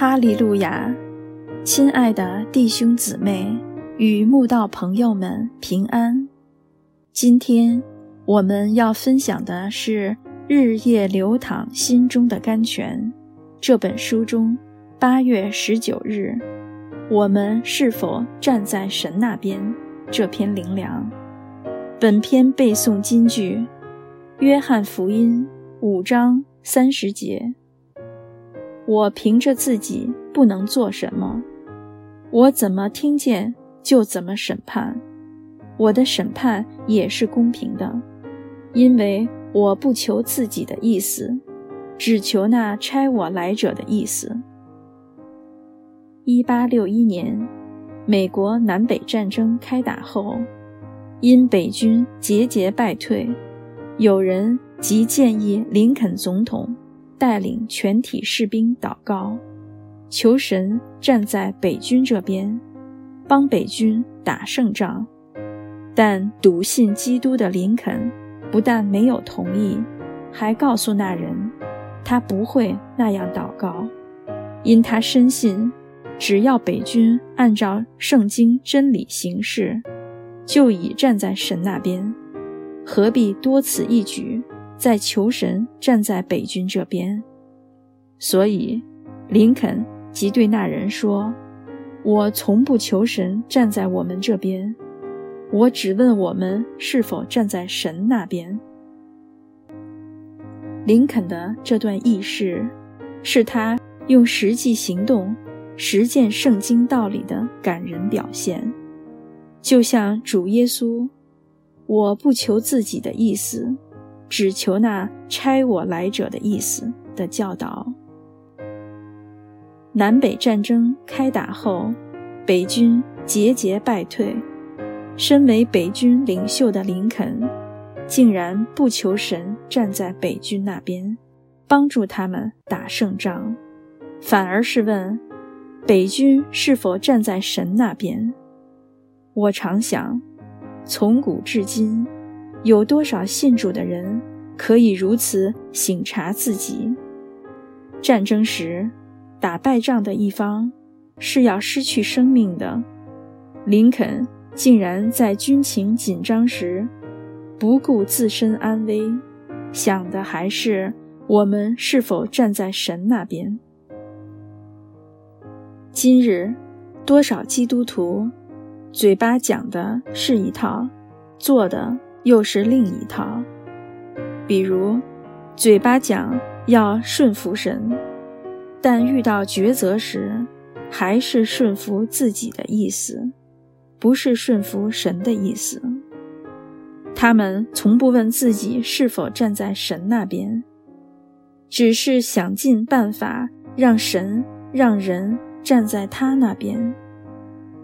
哈利路亚，亲爱的弟兄姊妹与慕道朋友们平安。今天我们要分享的是《日夜流淌心中的甘泉》这本书中八月十九日，我们是否站在神那边这篇灵粮。本篇背诵金句：《约翰福音》五章三十节。我凭着自己不能做什么，我怎么听见就怎么审判，我的审判也是公平的，因为我不求自己的意思，只求那差我来者的意思。一八六一年，美国南北战争开打后，因北军节节败退，有人即建议林肯总统。带领全体士兵祷告，求神站在北军这边，帮北军打胜仗。但笃信基督的林肯不但没有同意，还告诉那人，他不会那样祷告，因他深信，只要北军按照圣经真理行事，就已站在神那边，何必多此一举？在求神站在北军这边，所以林肯即对那人说：“我从不求神站在我们这边，我只问我们是否站在神那边。”林肯的这段轶事，是他用实际行动实践圣经道理的感人表现，就像主耶稣：“我不求自己的意思。”只求那差我来者的意思的教导。南北战争开打后，北军节节败退，身为北军领袖的林肯，竟然不求神站在北军那边，帮助他们打胜仗，反而是问北军是否站在神那边。我常想，从古至今。有多少信主的人可以如此省察自己？战争时，打败仗的一方是要失去生命的。林肯竟然在军情紧张时不顾自身安危，想的还是我们是否站在神那边。今日，多少基督徒嘴巴讲的是一套，做的。又是另一套，比如，嘴巴讲要顺服神，但遇到抉择时，还是顺服自己的意思，不是顺服神的意思。他们从不问自己是否站在神那边，只是想尽办法让神让人站在他那边。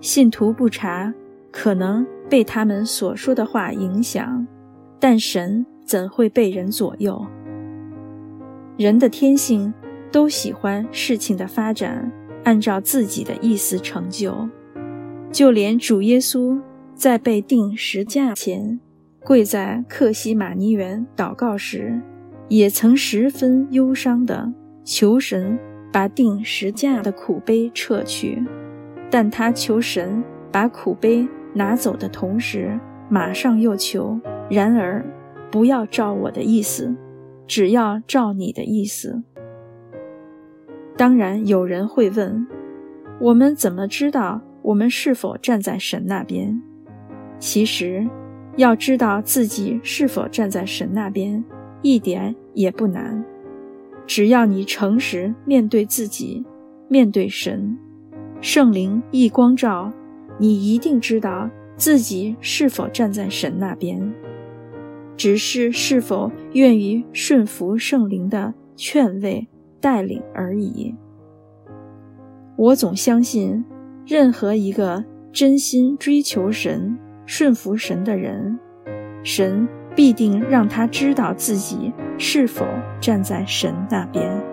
信徒不察，可能。被他们所说的话影响，但神怎会被人左右？人的天性都喜欢事情的发展按照自己的意思成就，就连主耶稣在被钉十架前，跪在克西马尼园祷告时，也曾十分忧伤地求神把钉十架的苦悲撤去，但他求神把苦悲。拿走的同时，马上又求：“然而，不要照我的意思，只要照你的意思。”当然，有人会问：“我们怎么知道我们是否站在神那边？”其实，要知道自己是否站在神那边，一点也不难。只要你诚实面对自己，面对神，圣灵一光照。你一定知道自己是否站在神那边，只是是否愿意顺服圣灵的劝慰带领而已。我总相信，任何一个真心追求神、顺服神的人，神必定让他知道自己是否站在神那边。